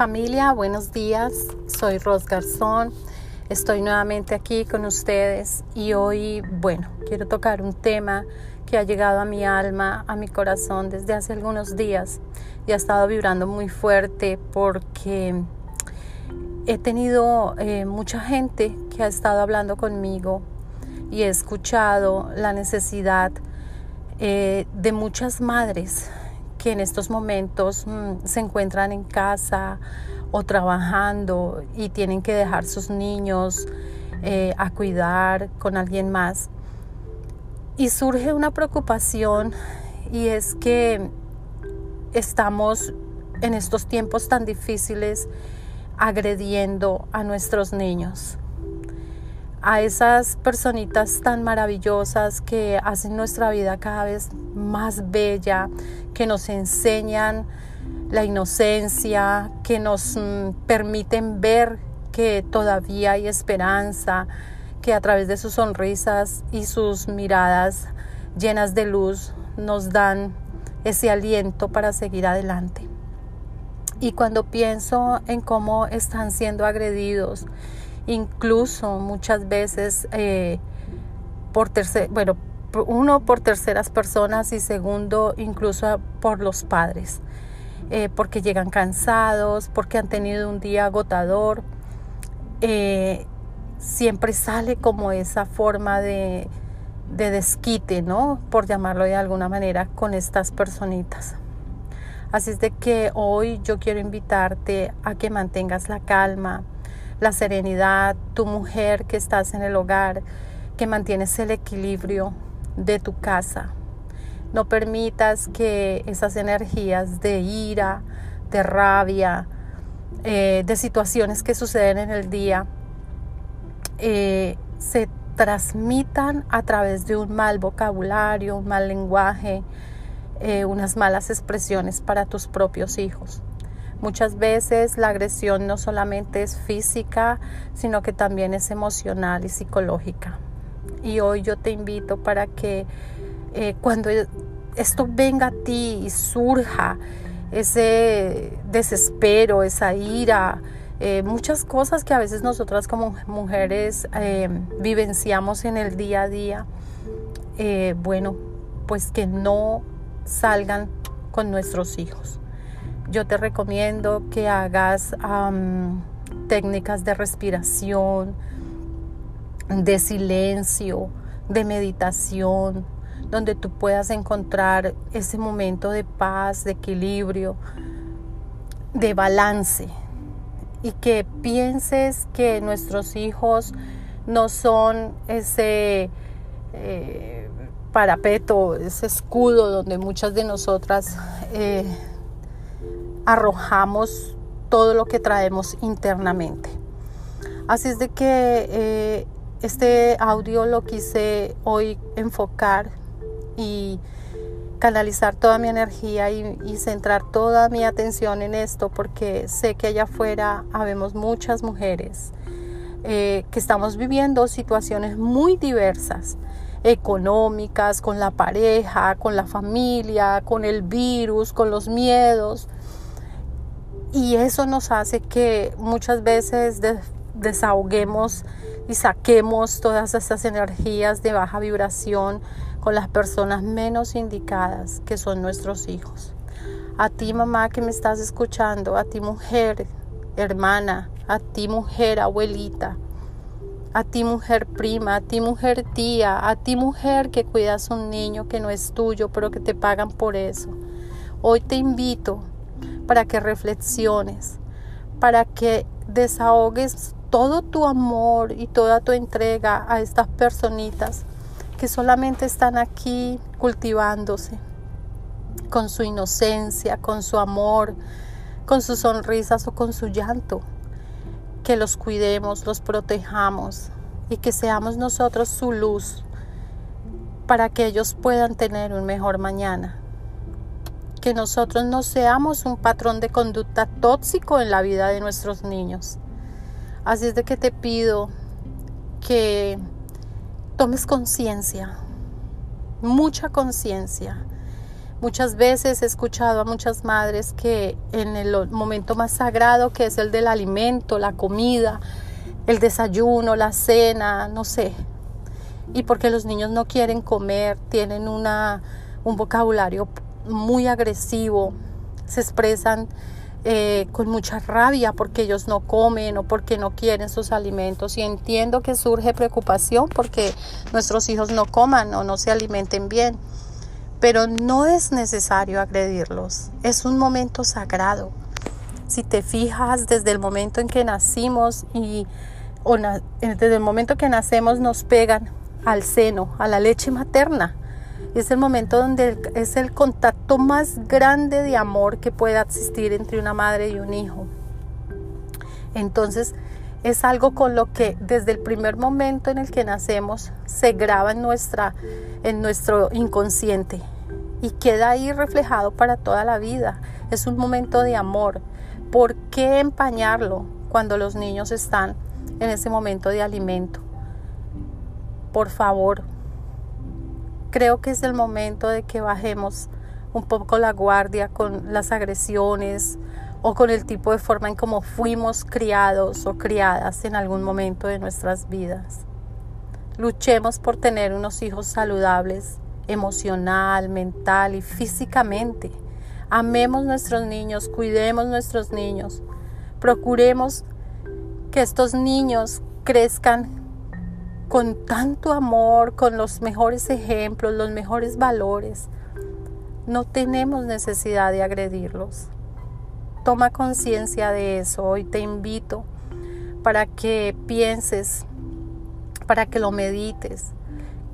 Familia, buenos días. Soy Ros Garzón. Estoy nuevamente aquí con ustedes y hoy, bueno, quiero tocar un tema que ha llegado a mi alma, a mi corazón desde hace algunos días y ha estado vibrando muy fuerte porque he tenido eh, mucha gente que ha estado hablando conmigo y he escuchado la necesidad eh, de muchas madres que en estos momentos mm, se encuentran en casa o trabajando y tienen que dejar sus niños eh, a cuidar con alguien más. Y surge una preocupación y es que estamos en estos tiempos tan difíciles agrediendo a nuestros niños a esas personitas tan maravillosas que hacen nuestra vida cada vez más bella, que nos enseñan la inocencia, que nos mm, permiten ver que todavía hay esperanza, que a través de sus sonrisas y sus miradas llenas de luz nos dan ese aliento para seguir adelante. Y cuando pienso en cómo están siendo agredidos, incluso muchas veces eh, por tercer, bueno, uno por terceras personas y segundo incluso por los padres, eh, porque llegan cansados, porque han tenido un día agotador. Eh, siempre sale como esa forma de, de desquite, ¿no? Por llamarlo de alguna manera, con estas personitas. Así es de que hoy yo quiero invitarte a que mantengas la calma, la serenidad, tu mujer que estás en el hogar, que mantienes el equilibrio de tu casa. No permitas que esas energías de ira, de rabia, eh, de situaciones que suceden en el día, eh, se transmitan a través de un mal vocabulario, un mal lenguaje, eh, unas malas expresiones para tus propios hijos. Muchas veces la agresión no solamente es física, sino que también es emocional y psicológica. Y hoy yo te invito para que eh, cuando esto venga a ti y surja ese desespero, esa ira, eh, muchas cosas que a veces nosotras como mujeres eh, vivenciamos en el día a día, bueno, pues que no salgan con nuestros hijos yo te recomiendo que hagas técnicas de respiración, de silencio, de meditación, donde tú puedas encontrar ese momento de paz, de equilibrio, de balance. Y que pienses que nuestros hijos no son ese eh, parapeto, ese escudo donde muchas de nosotras eh, arrojamos todo lo que traemos internamente. Así es de que eh, este audio lo quise hoy enfocar y canalizar toda mi energía y, centrar toda mi atención en esto porque sé que allá afuera habemos muchas mujeres eh, que estamos viviendo situaciones muy diversas económicas, con la pareja, con la familia, con el virus, con los miedos, y eso nos hace que muchas veces desahoguemos y saquemos todas esas energías de baja vibración con las personas menos indicadas, que son nuestros hijos. A ti mamá que me estás escuchando, a ti mujer, hermana, a ti mujer, abuelita, a ti mujer prima, a ti mujer tía, a ti mujer que cuidas un niño que no es tuyo, pero que te pagan por eso. Hoy te invito para que reflexiones, para que desahogues todo tu amor y toda tu entrega a estas personitas que solamente están aquí cultivándose con su inocencia, con su amor, con sus sonrisas o con su llanto. Que los cuidemos, los protejamos y que seamos nosotros su luz para que ellos puedan tener un mejor mañana que nosotros no seamos un patrón de conducta tóxico en la vida de nuestros niños. Así es de que te pido que tomes conciencia, mucha conciencia, Muchas veces he escuchado a muchas madres que en el momento más sagrado, que es el del alimento, la comida, el desayuno, la cena, no sé, y porque los niños no quieren comer, tienen una, un vocabulario muy agresivo, se expresan eh, con mucha rabia porque ellos no comen o porque no quieren sus alimentos. Y entiendo que surge preocupación porque nuestros hijos no coman o no se alimenten bien. Pero no es necesario agredirlos. Es un momento sagrado. Si te fijas desde el momento en que nacimos y desde el momento que nacemos nos pegan al seno, a la leche materna. Es el momento donde es el contacto más grande de amor que pueda existir entre una madre y un hijo. Entonces, es algo con lo que desde el primer momento en el que nacemos se graba en, nuestra, en nuestro inconsciente y queda ahí reflejado para toda la vida. Es un momento de amor. ¿Por qué empañarlo cuando los niños están en ese momento de alimento? Por favor, creo que es el momento de que bajemos un poco la guardia con las agresiones o con el tipo de forma en cómo fuimos criados o criadas en algún momento de nuestras vidas. Luchemos por tener unos hijos saludables emocional, mental y físicamente. Amemos nuestros niños, cuidemos nuestros niños. Procuremos que estos niños crezcan con tanto amor, con los mejores ejemplos, los mejores valores. No tenemos necesidad de agredirlos. Toma conciencia de eso. Hoy te invito para que pienses, para que lo medites.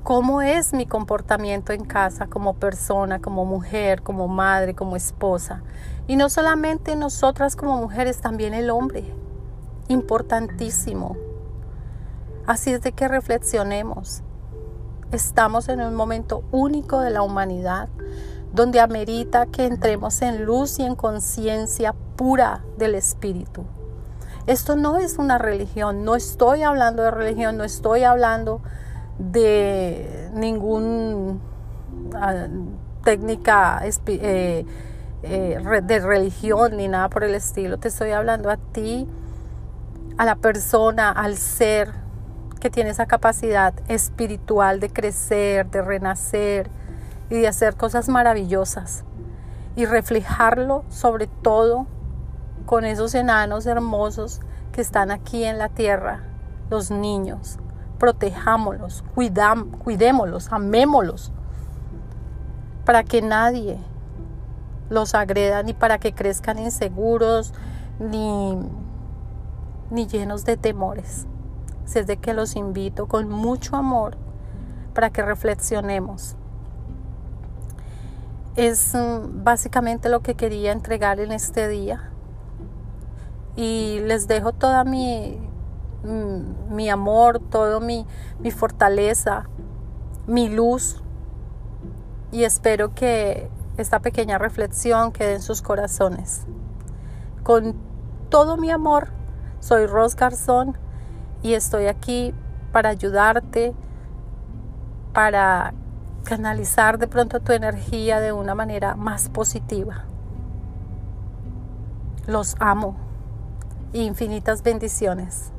¿Cómo es mi comportamiento en casa como persona, como mujer, como madre, como esposa? Y no solamente nosotras como mujeres, también el hombre. Importantísimo Así es de que reflexionemos. Estamos en un momento único de la humanidad donde amerita que entremos en luz y en conciencia pura del Espíritu. Esto no es una religión, no estoy hablando de religión, no estoy hablando de ninguna ah, técnica eh, eh, de religión ni nada por el estilo. Te estoy hablando a ti, a la persona, al ser que tiene esa capacidad espiritual de crecer, de renacer y de hacer cosas maravillosas. Y reflejarlo sobre todo con esos enanos hermosos que están aquí en la tierra, los niños. Protejámoslos, cuidam, cuidémoslos, amémoslos, para que nadie los agreda ni para que crezcan inseguros ni, ni llenos de temores es de que los invito con mucho amor para que reflexionemos. Es mm, básicamente lo que quería entregar en este día. Y les dejo toda mi, mm, mi amor, todo mi, mi fortaleza, mi luz. Y espero que esta pequeña reflexión quede en sus corazones. Con todo mi amor, soy Ros Garzón y estoy aquí para ayudarte, para canalizar de pronto tu energía de una manera más positiva. Los amo. Infinitas bendiciones.